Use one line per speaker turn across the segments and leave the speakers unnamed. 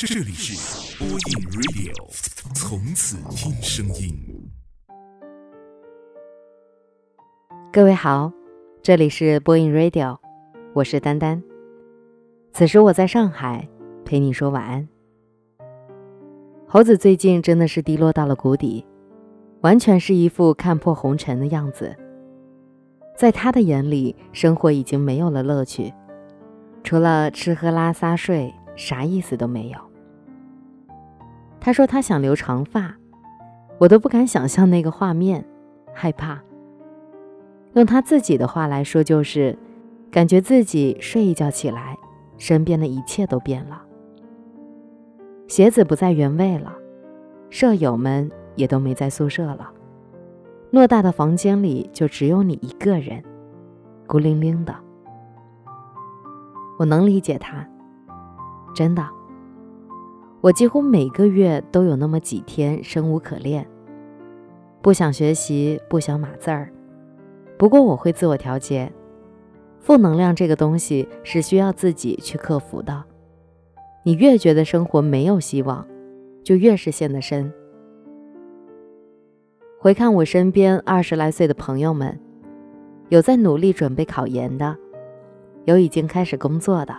这里是播音 Radio，从此听声音。
各位好，这里是播音 Radio，我是丹丹。此时我在上海陪你说晚安。猴子最近真的是低落到了谷底，完全是一副看破红尘的样子。在他的眼里，生活已经没有了乐趣，除了吃喝拉撒睡，啥意思都没有。他说他想留长发，我都不敢想象那个画面，害怕。用他自己的话来说，就是感觉自己睡一觉起来，身边的一切都变了，鞋子不在原位了，舍友们也都没在宿舍了。偌大的房间里就只有你一个人，孤零零的。我能理解他，真的。我几乎每个月都有那么几天生无可恋，不想学习，不想码字儿。不过我会自我调节，负能量这个东西是需要自己去克服的。你越觉得生活没有希望，就越是陷得深。回看我身边二十来岁的朋友们，有在努力准备考研的，有已经开始工作的，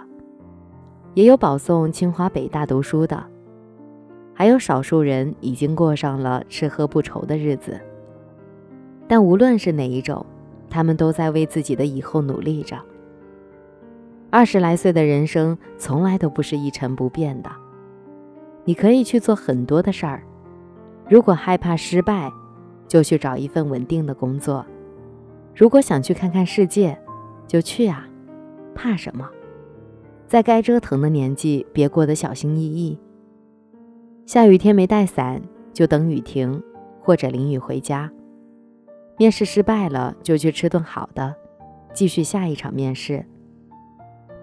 也有保送清华北大读书的，还有少数人已经过上了吃喝不愁的日子。但无论是哪一种，他们都在为自己的以后努力着。二十来岁的人生从来都不是一成不变的，你可以去做很多的事儿，如果害怕失败。就去找一份稳定的工作。如果想去看看世界，就去啊，怕什么？在该折腾的年纪，别过得小心翼翼。下雨天没带伞，就等雨停，或者淋雨回家。面试失败了，就去吃顿好的，继续下一场面试。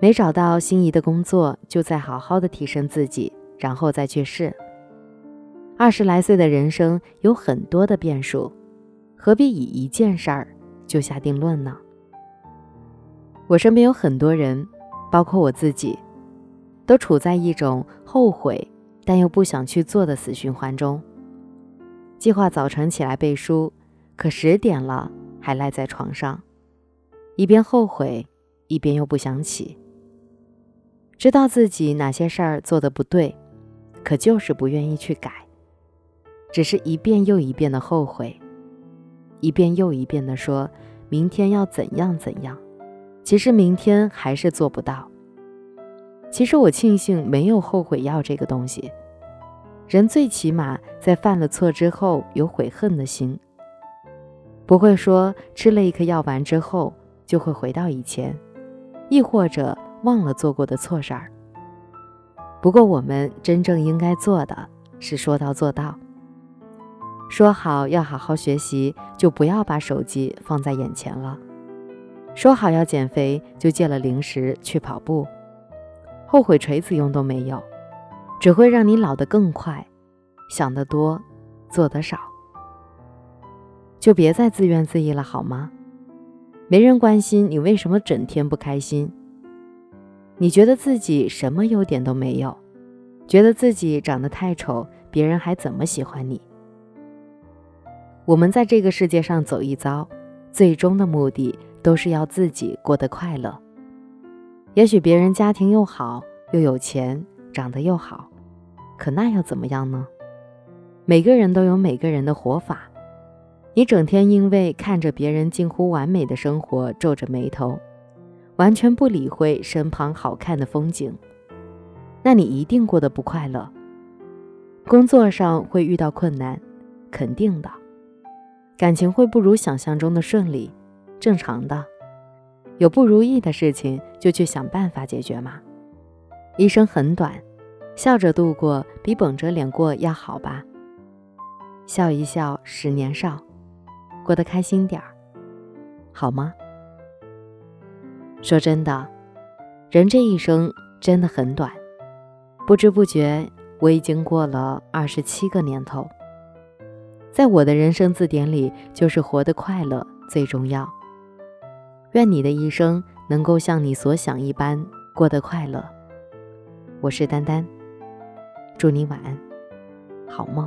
没找到心仪的工作，就再好好的提升自己，然后再去试。二十来岁的人生有很多的变数，何必以一件事儿就下定论呢？我身边有很多人，包括我自己，都处在一种后悔但又不想去做的死循环中。计划早晨起来背书，可十点了还赖在床上，一边后悔，一边又不想起。知道自己哪些事儿做的不对，可就是不愿意去改。只是一遍又一遍的后悔，一遍又一遍的说明天要怎样怎样，其实明天还是做不到。其实我庆幸没有后悔药这个东西，人最起码在犯了错之后有悔恨的心，不会说吃了一颗药丸之后就会回到以前，亦或者忘了做过的错事儿。不过我们真正应该做的是说到做到。说好要好好学习，就不要把手机放在眼前了；说好要减肥，就戒了零食去跑步。后悔锤子用都没有，只会让你老得更快。想得多，做得少，就别再自怨自艾了，好吗？没人关心你为什么整天不开心。你觉得自己什么优点都没有，觉得自己长得太丑，别人还怎么喜欢你？我们在这个世界上走一遭，最终的目的都是要自己过得快乐。也许别人家庭又好，又有钱，长得又好，可那又怎么样呢？每个人都有每个人的活法。你整天因为看着别人近乎完美的生活皱着眉头，完全不理会身旁好看的风景，那你一定过得不快乐。工作上会遇到困难，肯定的。感情会不如想象中的顺利，正常的。有不如意的事情就去想办法解决嘛。一生很短，笑着度过比绷着脸过要好吧。笑一笑，十年少，过得开心点儿，好吗？说真的，人这一生真的很短，不知不觉我已经过了二十七个年头。在我的人生字典里，就是活得快乐最重要。愿你的一生能够像你所想一般过得快乐。我是丹丹，祝你晚安，好梦。